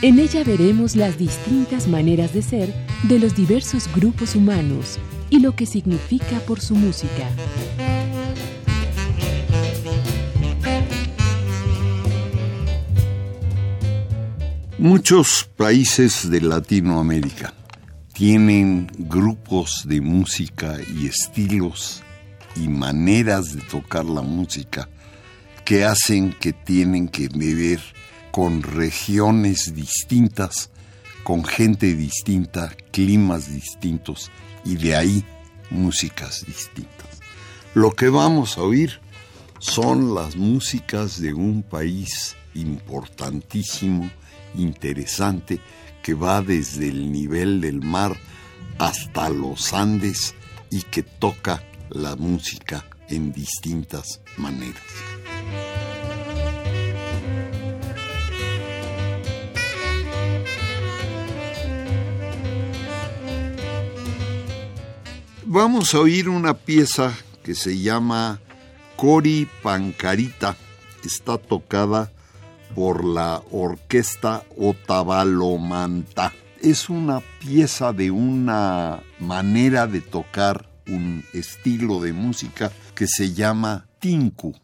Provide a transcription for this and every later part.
En ella veremos las distintas maneras de ser de los diversos grupos humanos y lo que significa por su música. Muchos países de Latinoamérica tienen grupos de música y estilos y maneras de tocar la música que hacen que tienen que vivir con regiones distintas, con gente distinta, climas distintos y de ahí músicas distintas. Lo que vamos a oír son las músicas de un país importantísimo, interesante, que va desde el nivel del mar hasta los Andes y que toca la música en distintas maneras. Vamos a oír una pieza que se llama Cori Pancarita. Está tocada por la orquesta Otavalomanta. Es una pieza de una manera de tocar un estilo de música que se llama tinku.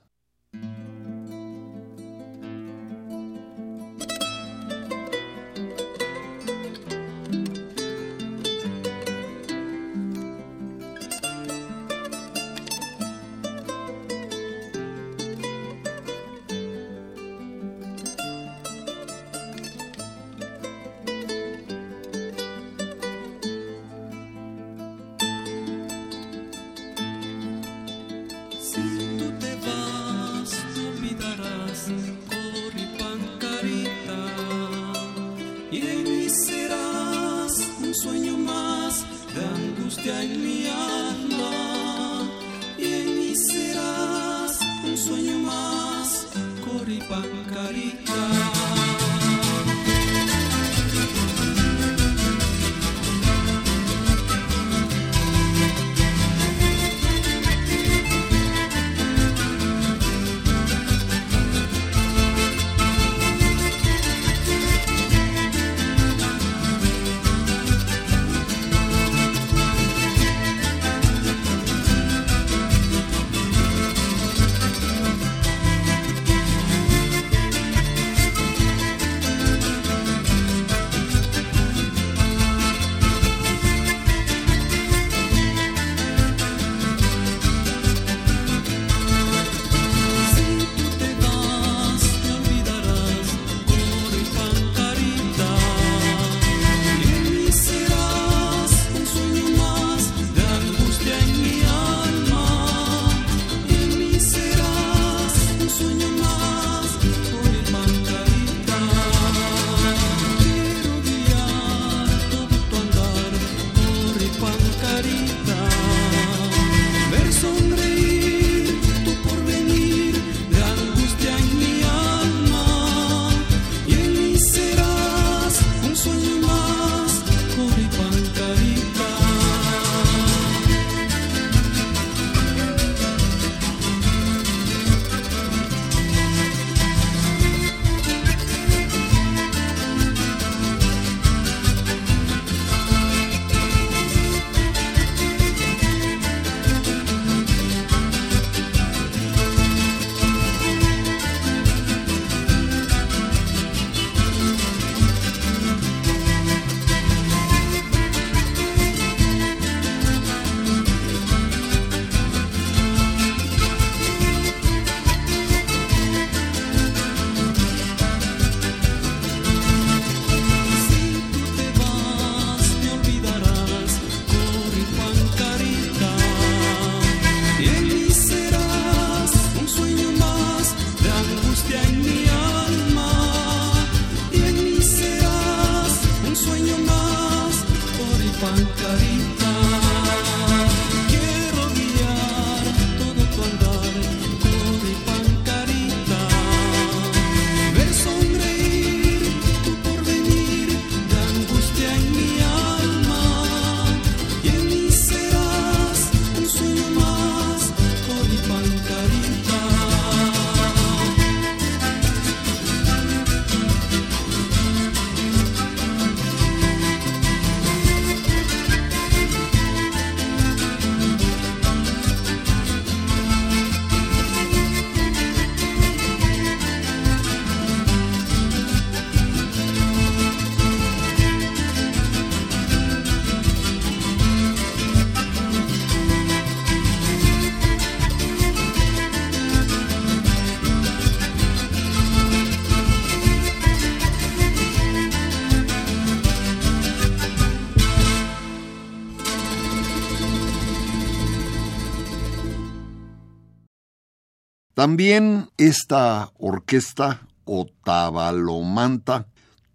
También esta orquesta Otavalomanta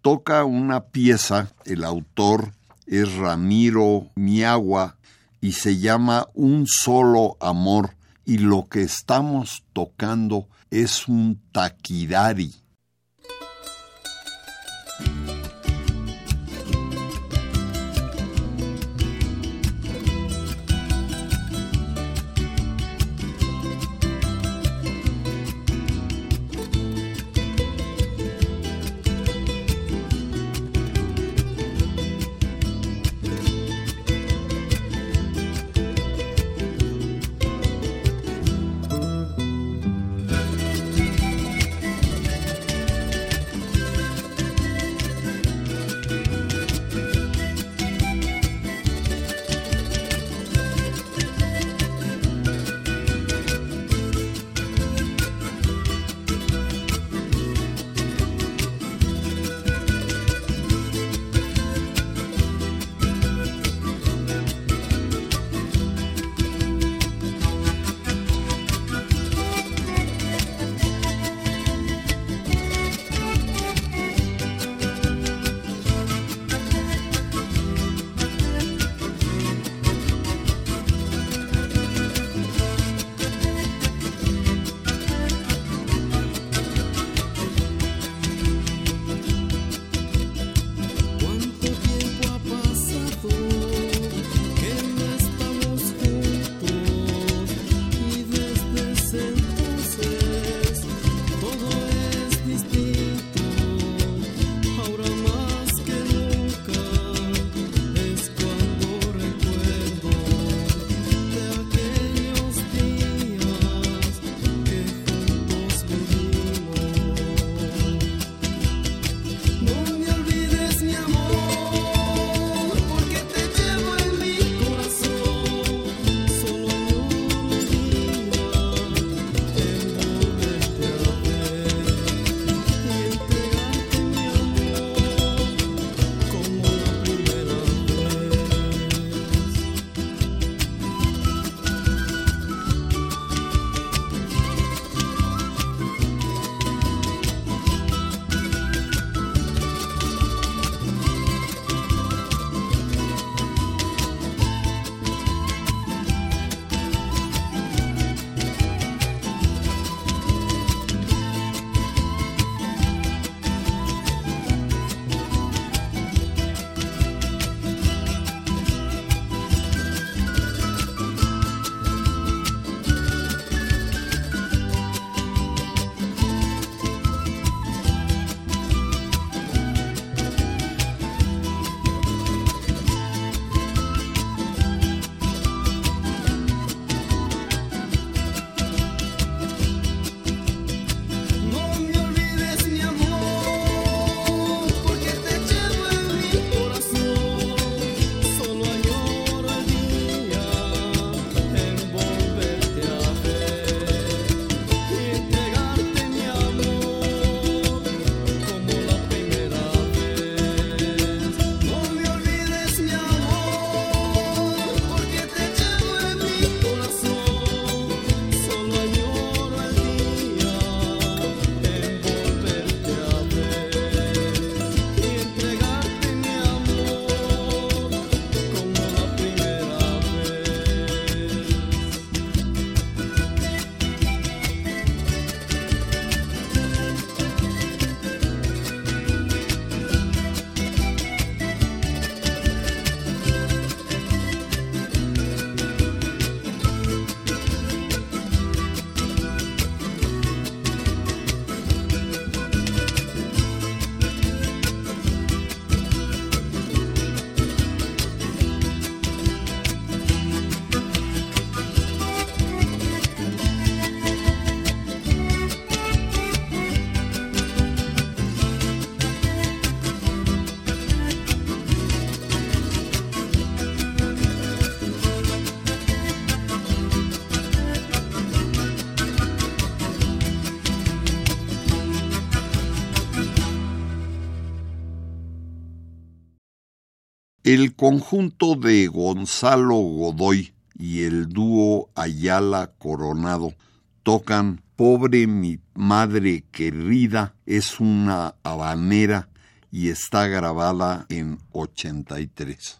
toca una pieza, el autor es Ramiro Miagua y se llama Un solo amor y lo que estamos tocando es un taquidari. El conjunto de Gonzalo Godoy y el dúo Ayala Coronado tocan Pobre mi madre querida es una habanera y está grabada en 83.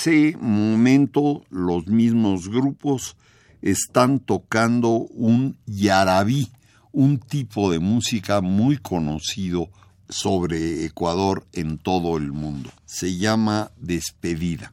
ese momento los mismos grupos están tocando un yarabí, un tipo de música muy conocido sobre Ecuador en todo el mundo. Se llama Despedida.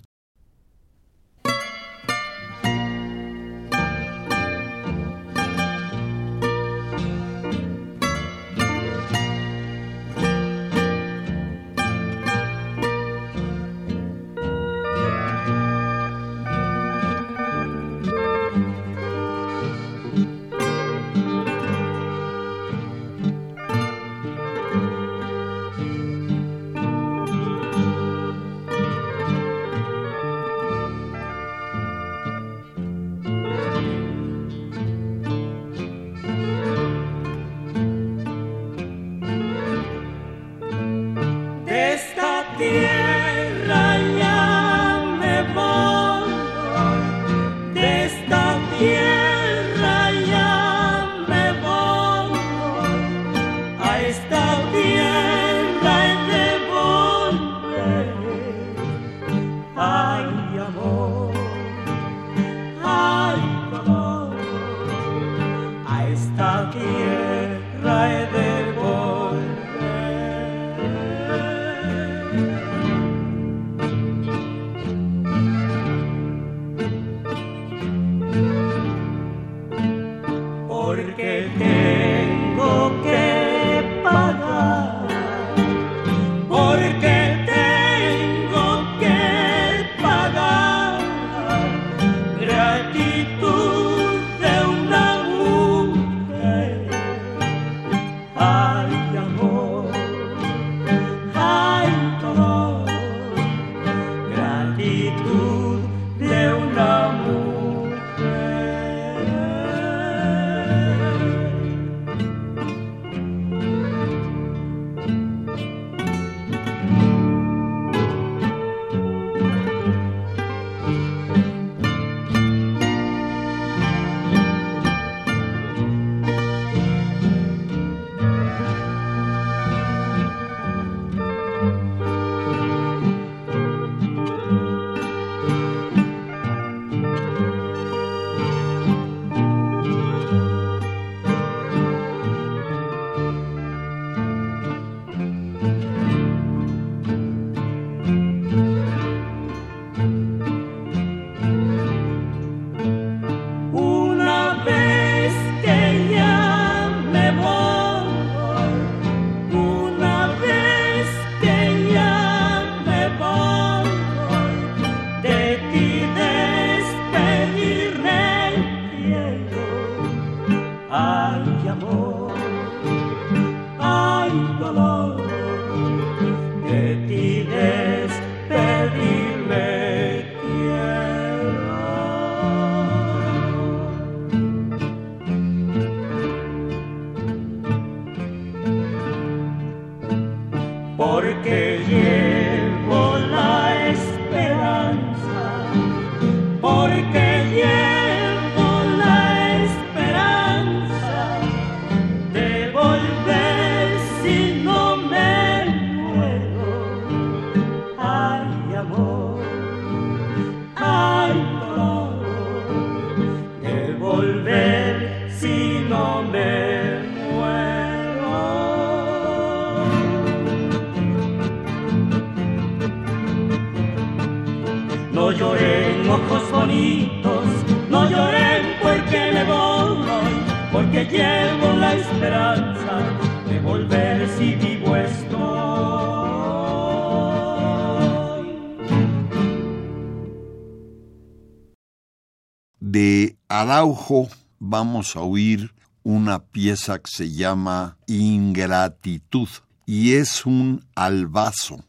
Araujo vamos a oír una pieza que se llama Ingratitud y es un albazo.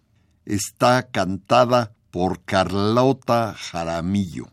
Está cantada por Carlota Jaramillo.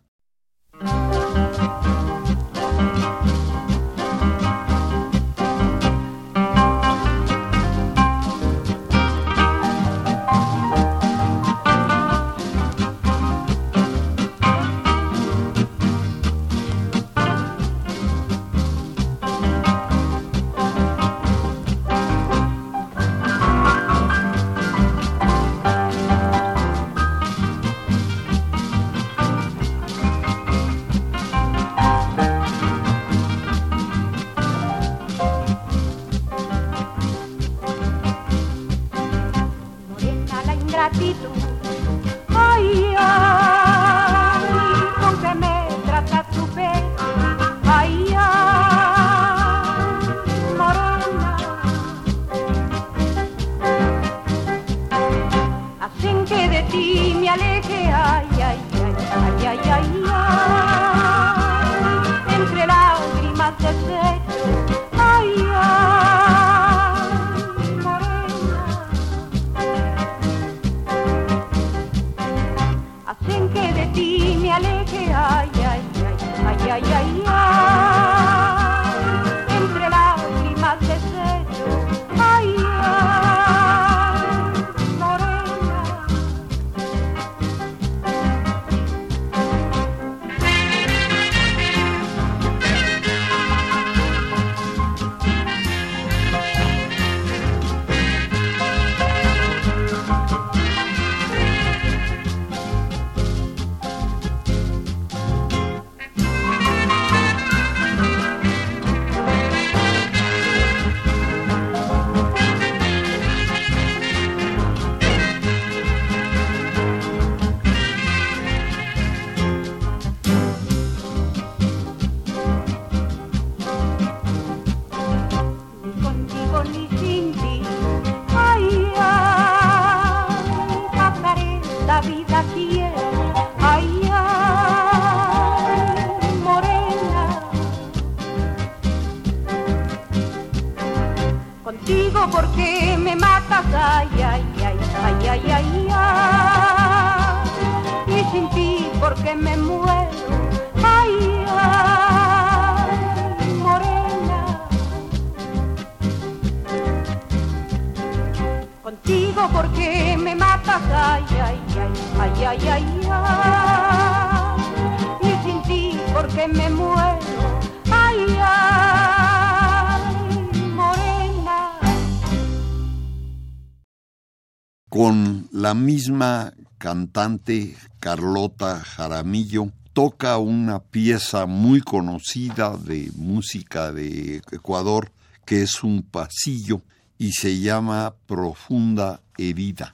Cantante Carlota Jaramillo toca una pieza muy conocida de música de Ecuador que es un pasillo y se llama Profunda Herida.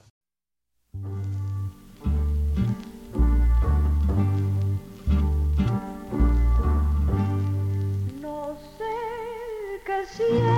No sé qué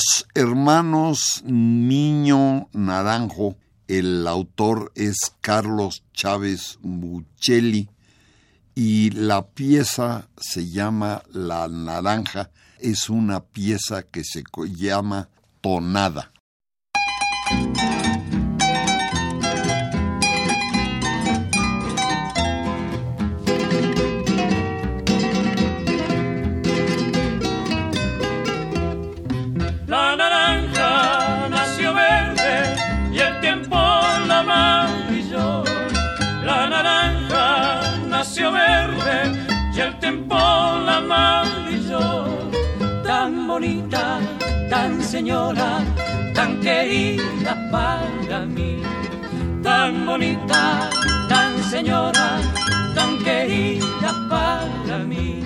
Los hermanos Niño Naranjo, el autor es Carlos Chávez Muchelli y la pieza se llama La Naranja, es una pieza que se llama Tonada. Bonita, tan señora, tan querida para mí. Tan bonita, tan señora, tan querida para mí.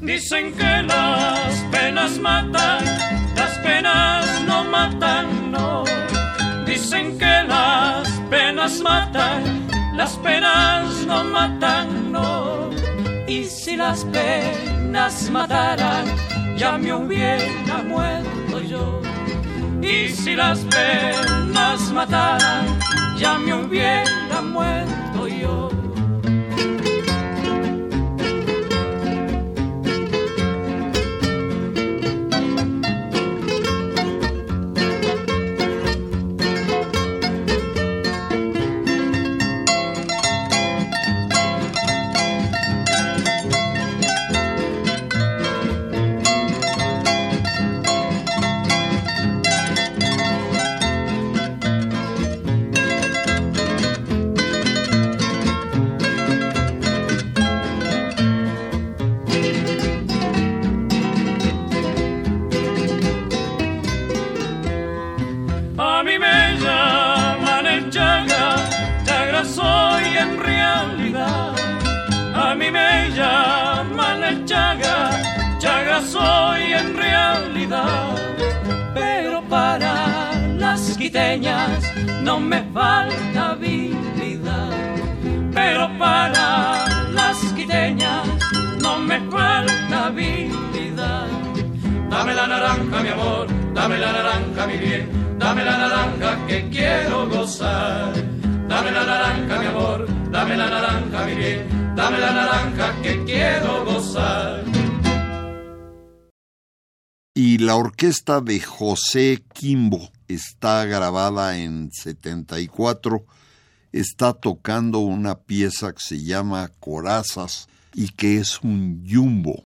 Dicen que las penas matan Dicen que las penas matan, las penas no matan, no. Y si las penas mataran, ya me hubiera muerto yo. Y si las penas mataran, ya me hubiera muerto que quiero gozar. Dame la naranja, mi amor, dame la naranja, mi bien, dame la naranja que quiero gozar. Y la orquesta de José Quimbo está grabada en 74, está tocando una pieza que se llama Corazas y que es un jumbo.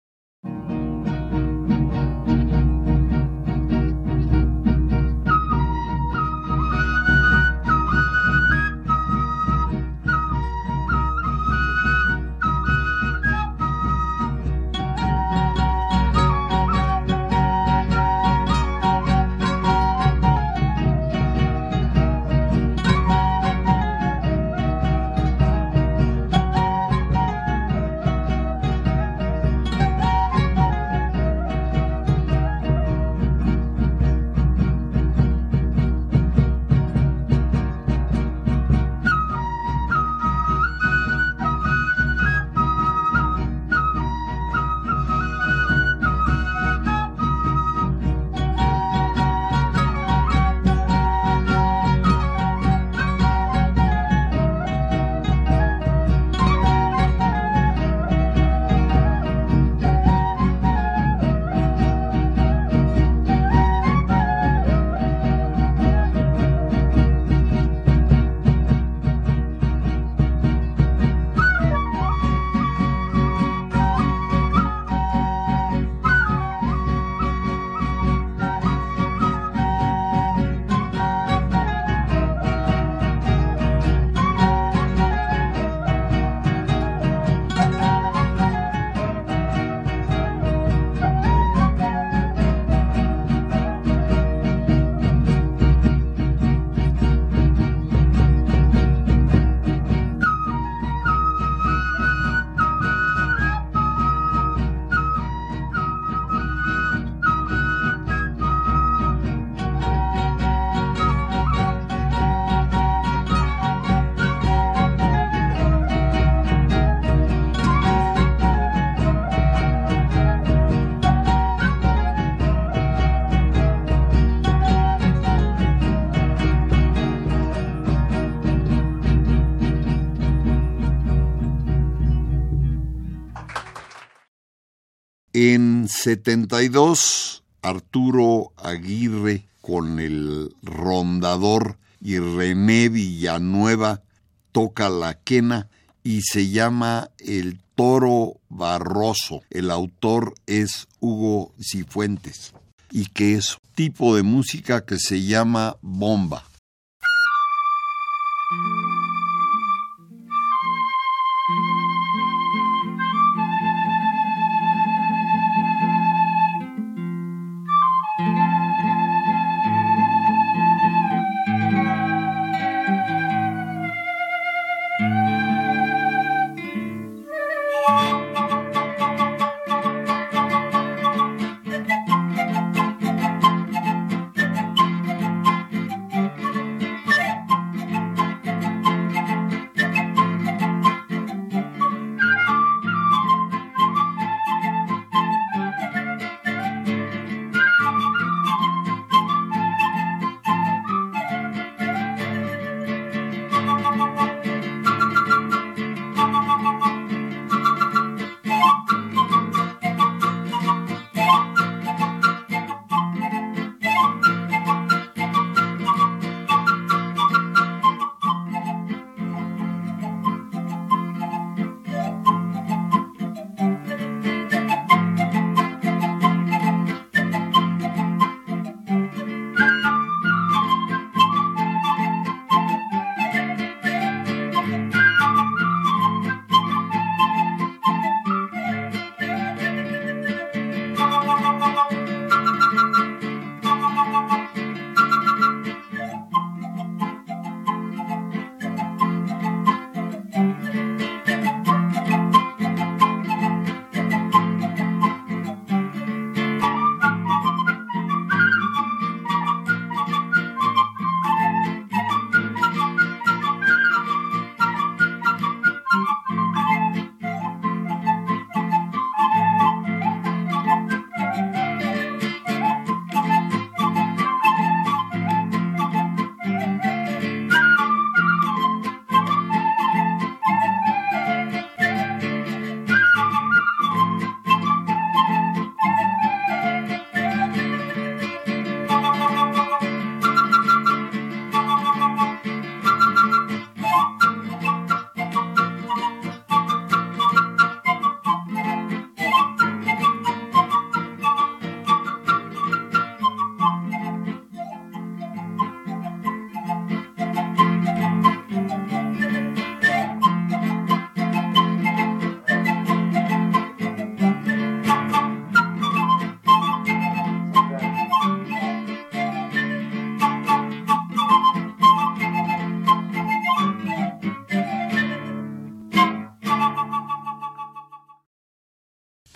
72, Arturo Aguirre con el rondador y René Villanueva toca la quena y se llama El Toro Barroso. El autor es Hugo Cifuentes y que es tipo de música que se llama bomba.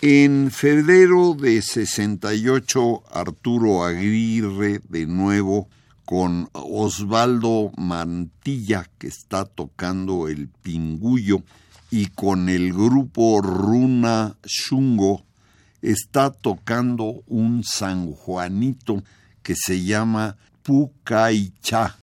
En febrero de 68, Arturo Aguirre de nuevo con Osvaldo Mantilla, que está tocando el pingullo, y con el grupo Runa Shungo, está tocando un sanjuanito que se llama Pucaicha.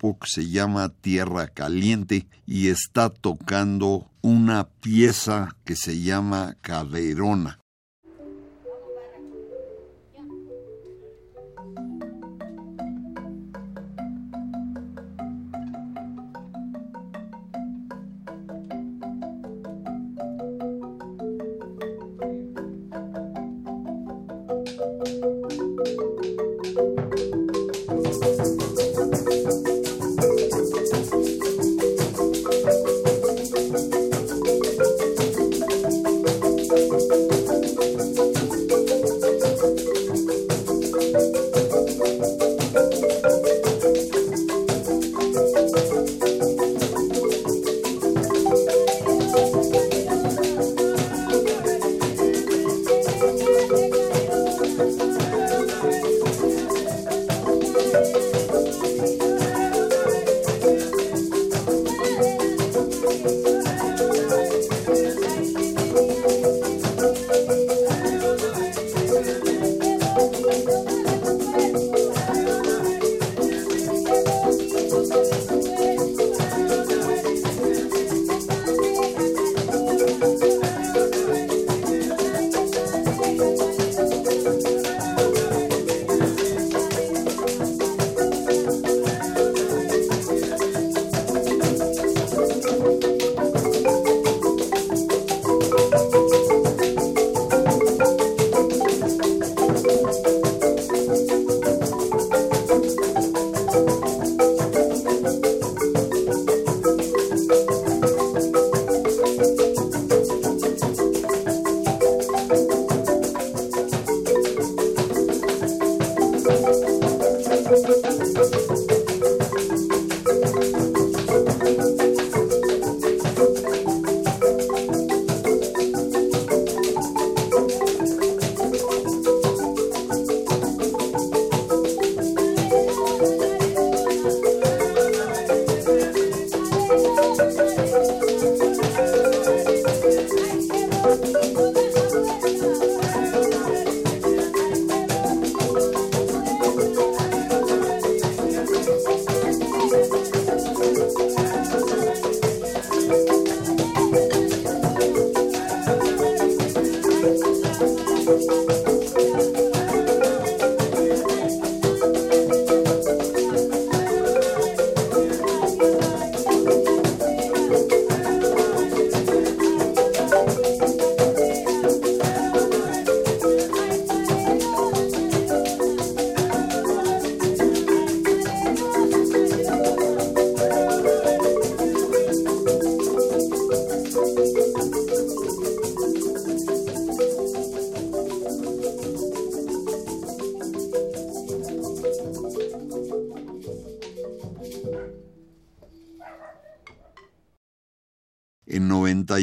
Que se llama Tierra Caliente y está tocando una pieza que se llama Caderona.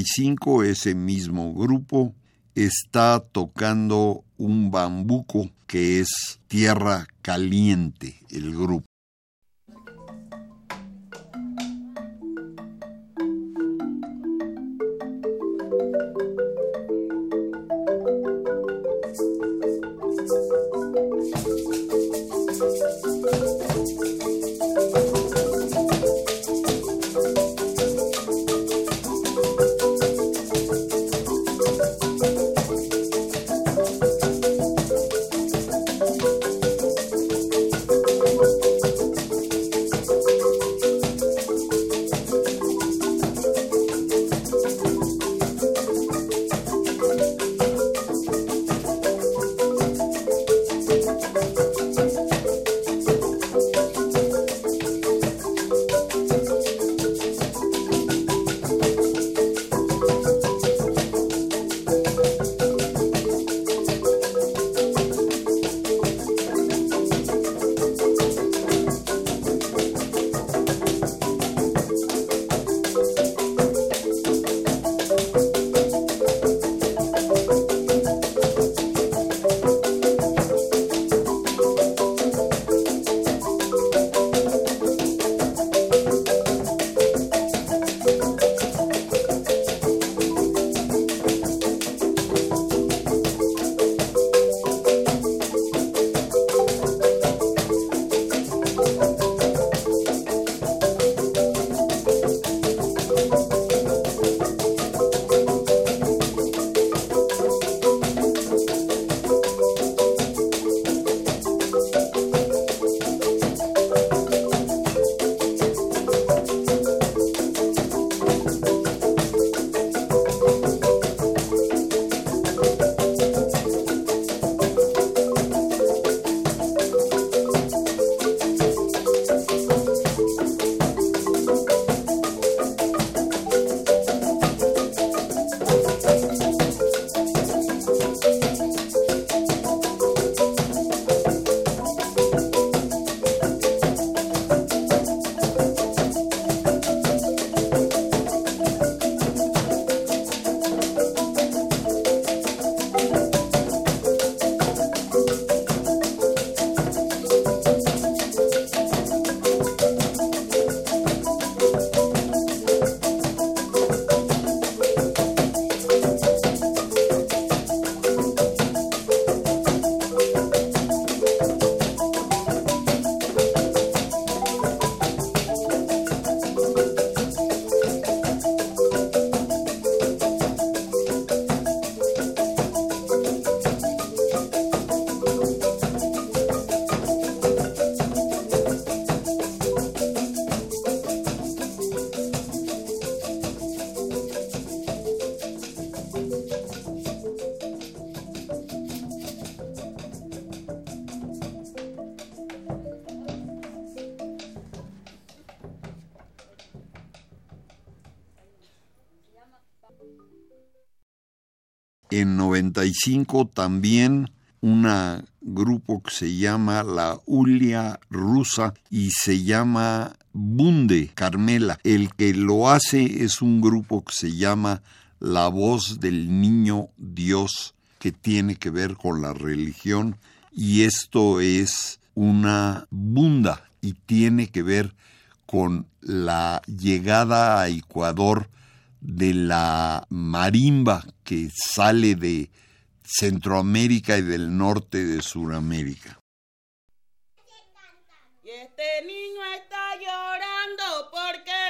95 ese mismo grupo está tocando un bambuco que es Tierra Caliente, el grupo. En 95 también un grupo que se llama la Ulia Rusa y se llama Bunde Carmela. El que lo hace es un grupo que se llama La Voz del Niño Dios, que tiene que ver con la religión y esto es una bunda y tiene que ver con la llegada a Ecuador de la marimba que sale de Centroamérica y del norte de Sudamérica. Y este niño está llorando porque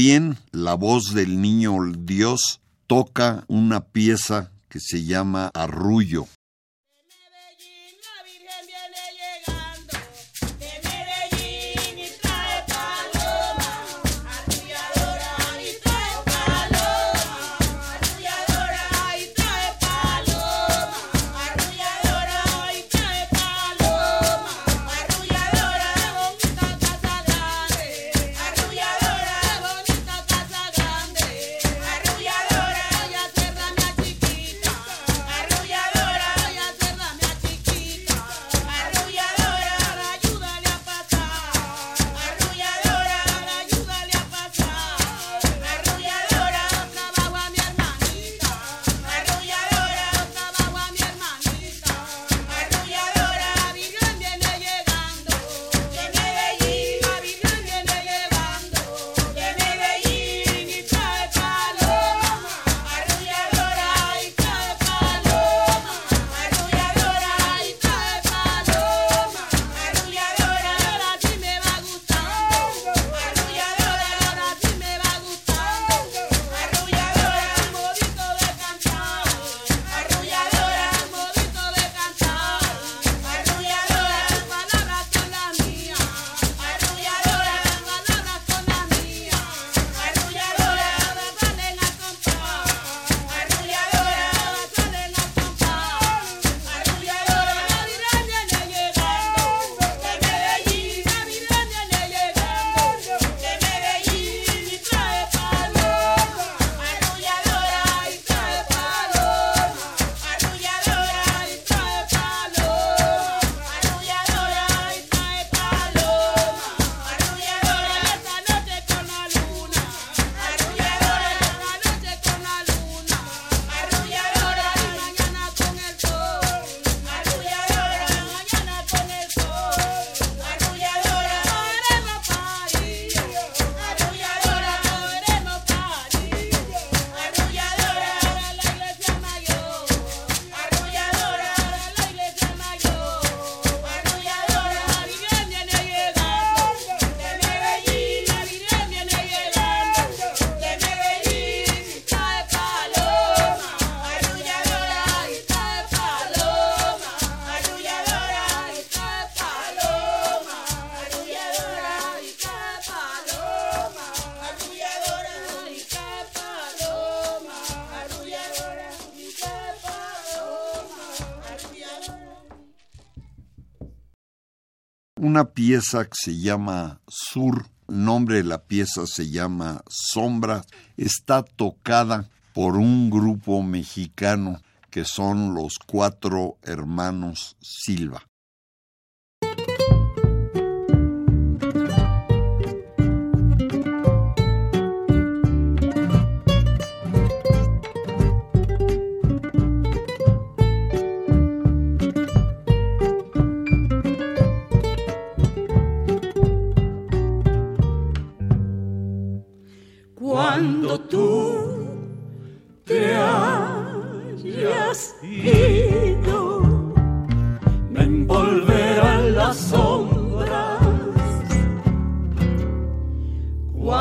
También la voz del niño Dios toca una pieza que se llama Arrullo. Pieza que se llama Sur, el nombre de la pieza se llama Sombra, está tocada por un grupo mexicano que son los cuatro hermanos Silva.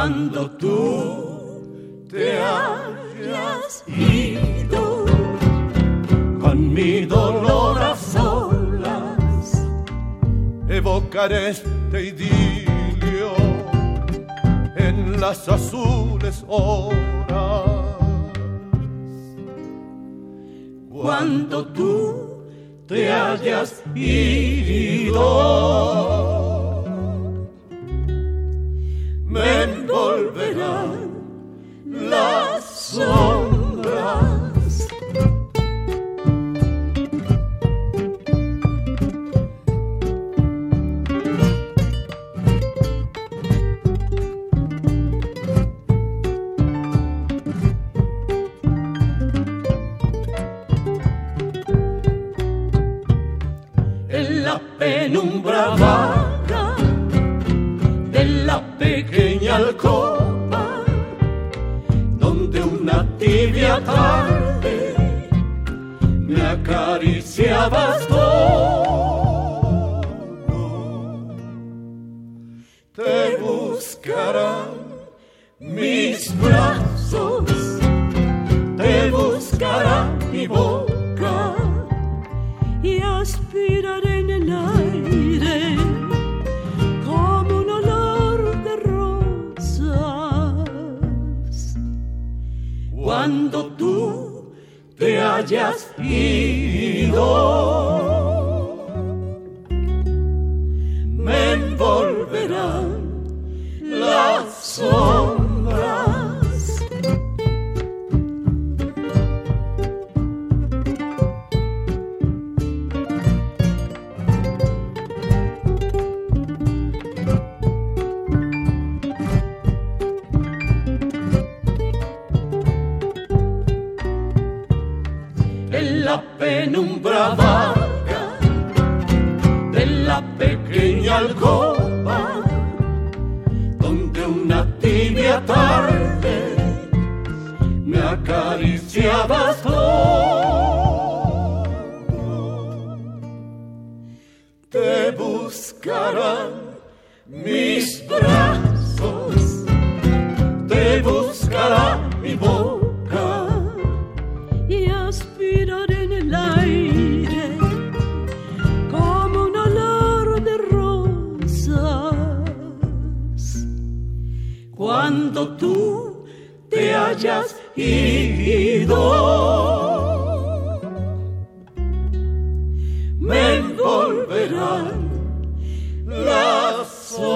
Cuando tú te hayas ido, con mi dolor a solas, evocaré este idilio en las azules horas. Cuando tú te hayas ido, me envolverán las la penumbra vaga de la pequeña alcoba, donde una tibia tarde me acariciabas hayas ido. Me envolverán las sombras.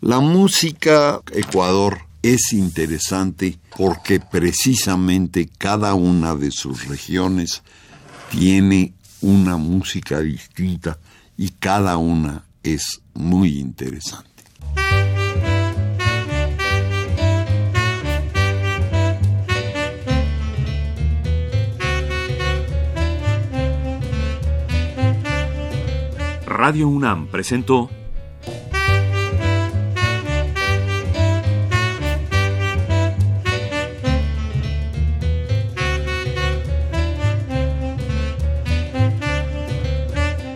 La música Ecuador es interesante porque precisamente cada una de sus regiones tiene una música distinta y cada una es muy interesante. Radio UNAM presentó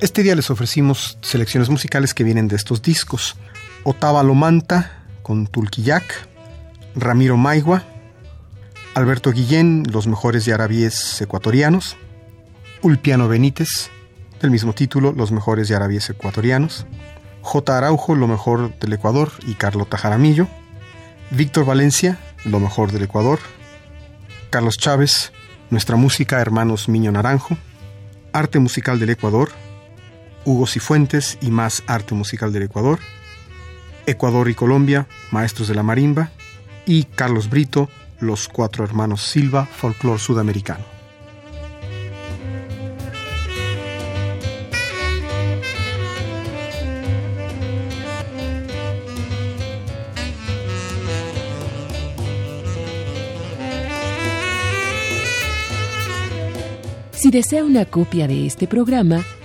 Este día les ofrecimos selecciones musicales que vienen de estos discos. Otava Lomanta con Tulquillac, Ramiro Maigua, Alberto Guillén, Los mejores yarabíes ecuatorianos, Ulpiano Benítez, del mismo título, Los mejores yarabíes ecuatorianos, J. Araujo, Lo mejor del Ecuador y Carlota Jaramillo, Víctor Valencia, Lo mejor del Ecuador, Carlos Chávez, Nuestra música Hermanos Miño Naranjo, Arte musical del Ecuador, Hugo Cifuentes y más arte musical del Ecuador, Ecuador y Colombia, Maestros de la Marimba, y Carlos Brito, Los Cuatro Hermanos Silva, Folclor Sudamericano. Si desea una copia de este programa,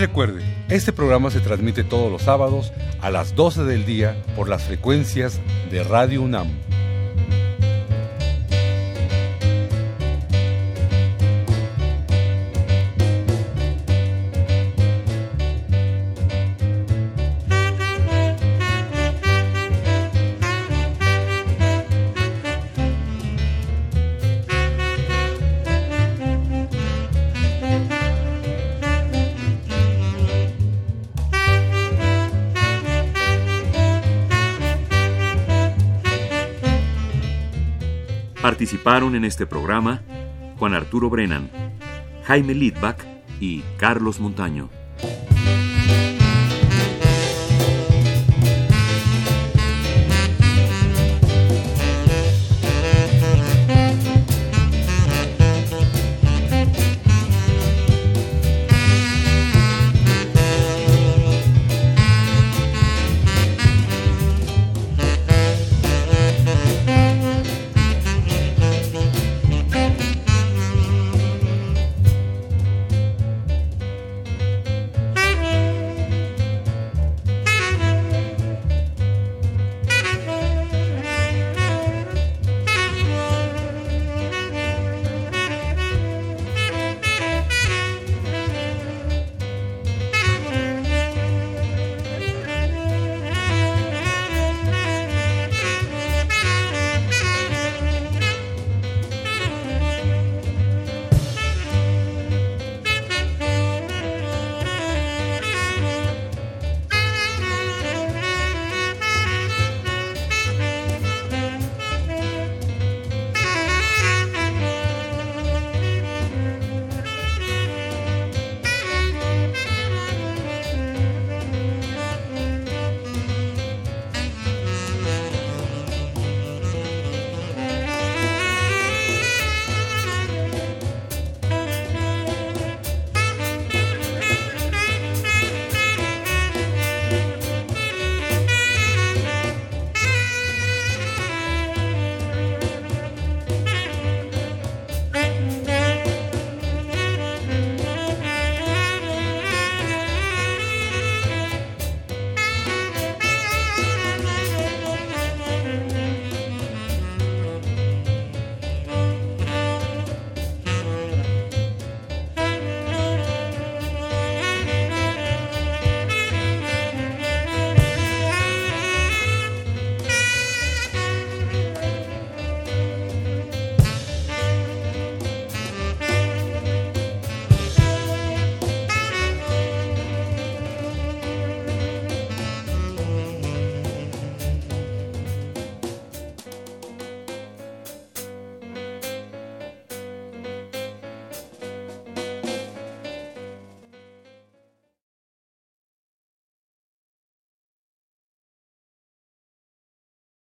Recuerde, este programa se transmite todos los sábados a las 12 del día por las frecuencias de Radio UNAM. Participaron en este programa Juan Arturo Brennan, Jaime Lidbach y Carlos Montaño.